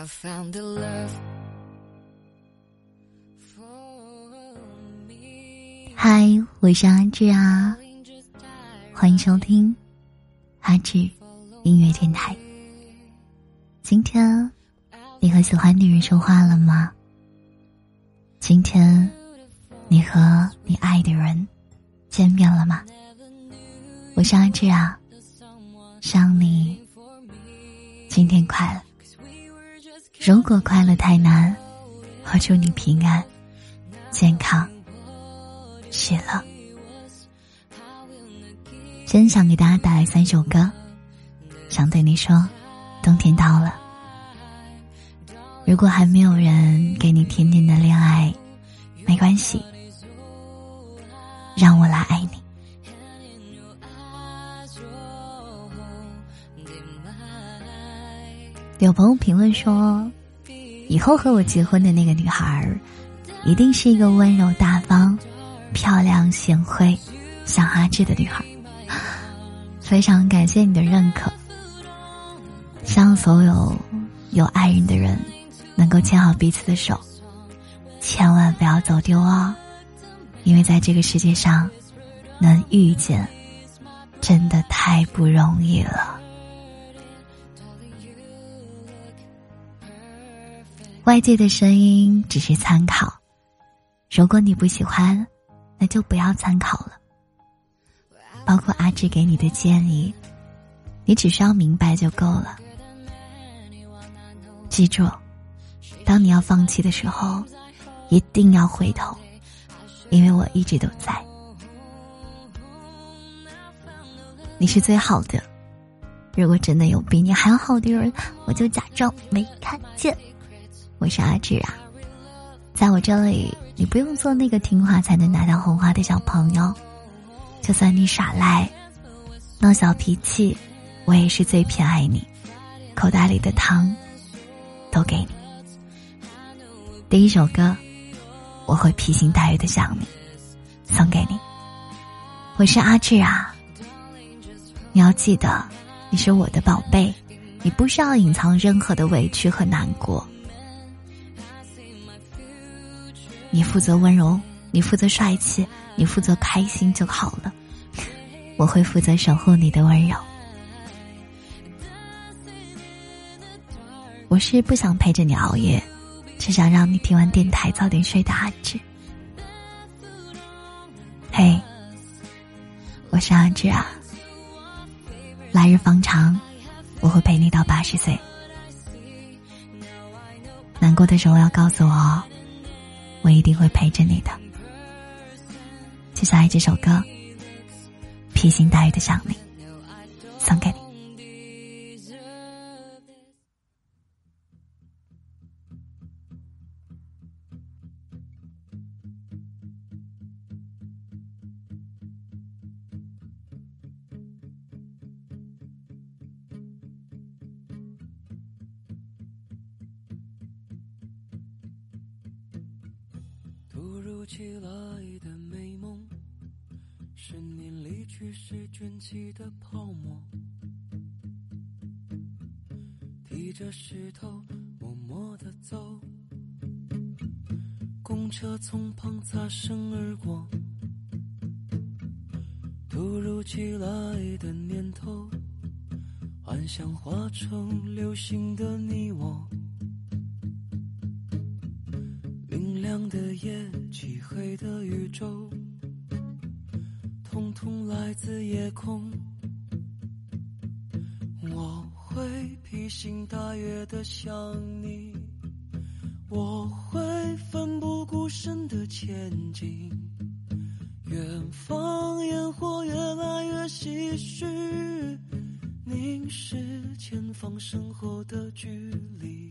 love 嗨，我是阿志啊，欢迎收听阿志音乐电台。今天你和喜欢的人说话了吗？今天你和你爱的人见面了吗？我是阿志啊，想你今天快乐。如果快乐太难，我祝你平安、健康、喜乐。真想给大家带来三首歌，想对你说：冬天到了。如果还没有人给你甜甜的恋爱，没关系，让我来爱你。有朋友评论说：“以后和我结婚的那个女孩，一定是一个温柔大方、漂亮贤惠、像阿志的女孩。”非常感谢你的认可。希望所有有爱人的人能够牵好彼此的手，千万不要走丢哦，因为在这个世界上，能遇见真的太不容易了。外界的声音只是参考，如果你不喜欢，那就不要参考了。包括阿志给你的建议，你只需要明白就够了。记住，当你要放弃的时候，一定要回头，因为我一直都在。你是最好的，如果真的有比你还要好的人，我就假装没看见。我是阿志啊，在我这里，你不用做那个听话才能拿到红花的小朋友，就算你耍赖、闹小脾气，我也是最偏爱你。口袋里的糖，都给你。第一首歌，我会披星戴月的想你，送给你。我是阿志啊，你要记得，你是我的宝贝，你不需要隐藏任何的委屈和难过。你负责温柔，你负责帅气，你负责开心就好了。我会负责守护你的温柔。我是不想陪着你熬夜，只想让你听完电台早点睡的阿志。嘿，我是阿志啊。来日方长，我会陪你到八十岁。难过的时候要告诉我哦。我一定会陪着你的。接下来这首歌，披星戴月的想你，送给你。突如其来的美梦，是你离去时卷起的泡沫。提着石头默默地走，公车从旁擦身而过。突如其来的念头，幻想化成流星的你我。明亮的夜，黑的宇宙，统统来自夜空。我会披星戴月的想你，我会奋不顾身的前进。远方烟火越来越唏嘘，凝视前方身后的距离。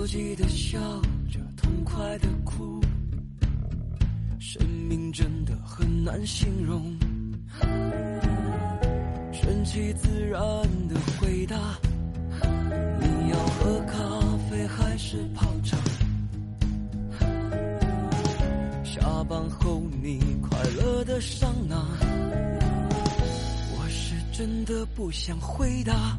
来的笑着，痛快的哭，生命真的很难形容。顺其自然的回答，你要喝咖啡还是泡茶？下班后你快乐的上哪，我是真的不想回答。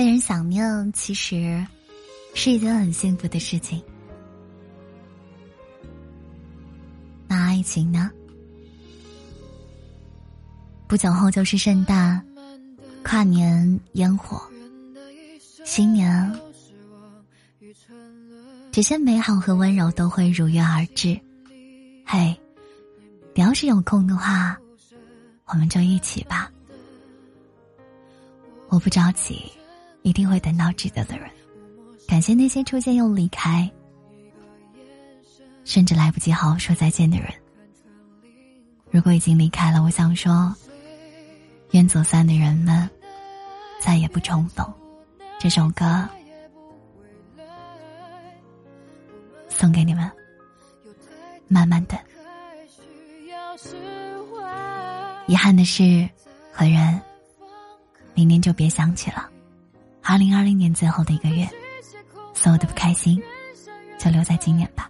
被人想念，其实是一件很幸福的事情。那爱情呢？不久后就是圣诞、跨年烟火、新年，这些美好和温柔都会如约而至。嘿，你要是有空的话，我们就一起吧。我不着急。一定会等到值得的人。感谢那些出现又离开，甚至来不及好好说再见的人。如果已经离开了，我想说，愿走散的人们再也不重逢。这首歌送给你们，慢慢等。遗憾的是，和人明年就别想起了。二零二零年最后的一个月，所有的不开心，就留在今年吧。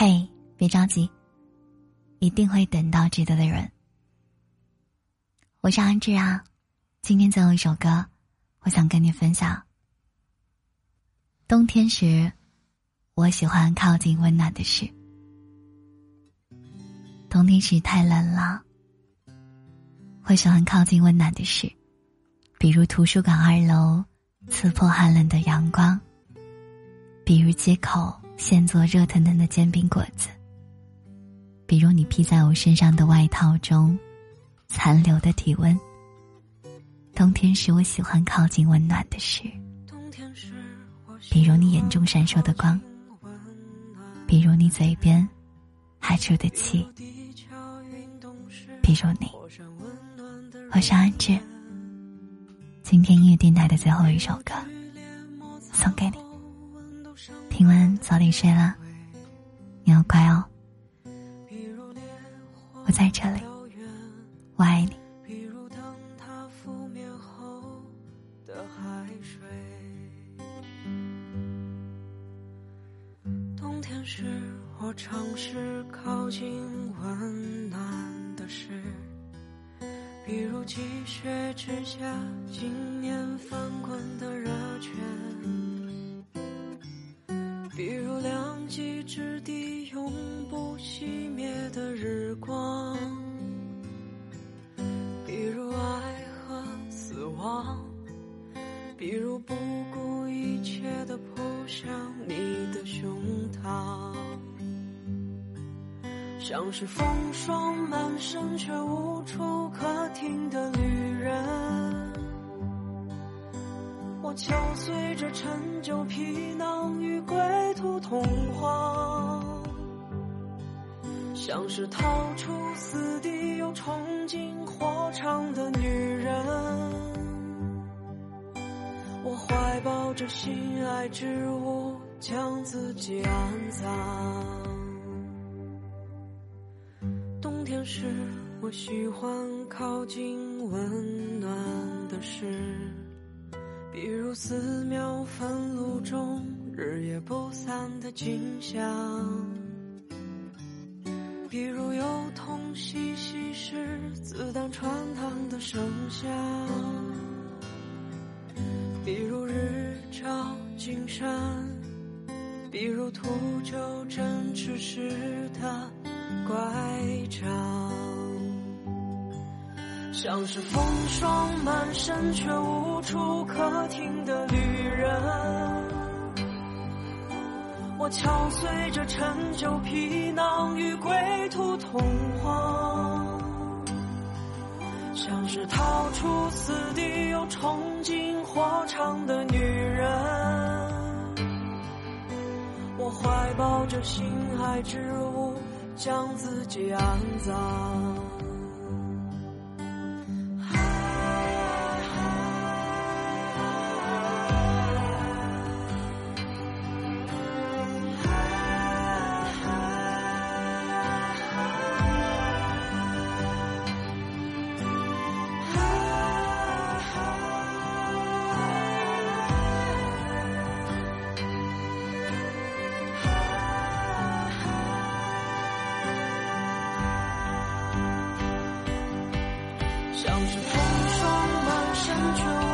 嘿，别着急，一定会等到值得的人。我是安志啊，今天最后一首歌，我想跟你分享。冬天时，我喜欢靠近温暖的事。冬天时太冷了，会喜欢靠近温暖的事，比如图书馆二楼刺破寒冷的阳光，比如街口。现做热腾腾的煎饼果子，比如你披在我身上的外套中残留的体温。冬天是，我喜欢靠近温暖的事，比如你眼中闪烁的光，比如你嘴边还出的气，比如你。我是安志，今天音乐电台的最后一首歌，送给你。听完早点睡了，你要乖哦。我在这里，我爱你。比如当它覆灭后的海水冬天时，我尝试靠近温暖的事，比如积雪之下，今年翻滚的热泉。像是风霜满身却无处可停的旅人。我敲碎这陈旧皮囊与归途同往，像是逃出死地又冲进火场的女人。我怀抱着心爱之物，将自己安葬。冬天时，我喜欢靠近温暖。的事，比如寺庙焚炉中日夜不散的景象，比如幼童嬉戏时子弹穿堂的声响，比如日照金山，比如秃鹫振翅时的乖张。像是风霜满身却无处可停的旅人，我敲碎着陈旧皮囊与归途同往，像是逃出死地又冲进火场的女人，我怀抱着心海之物，将自己安葬。是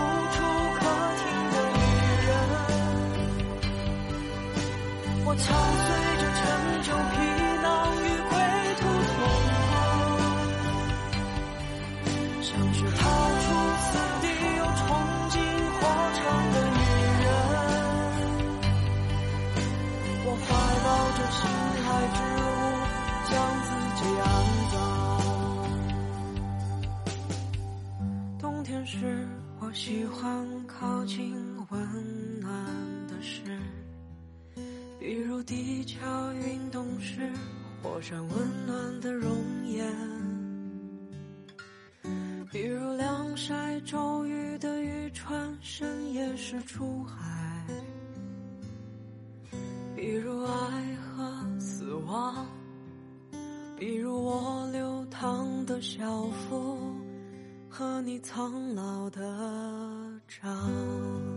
比如我流淌的小腹。和你苍老的掌。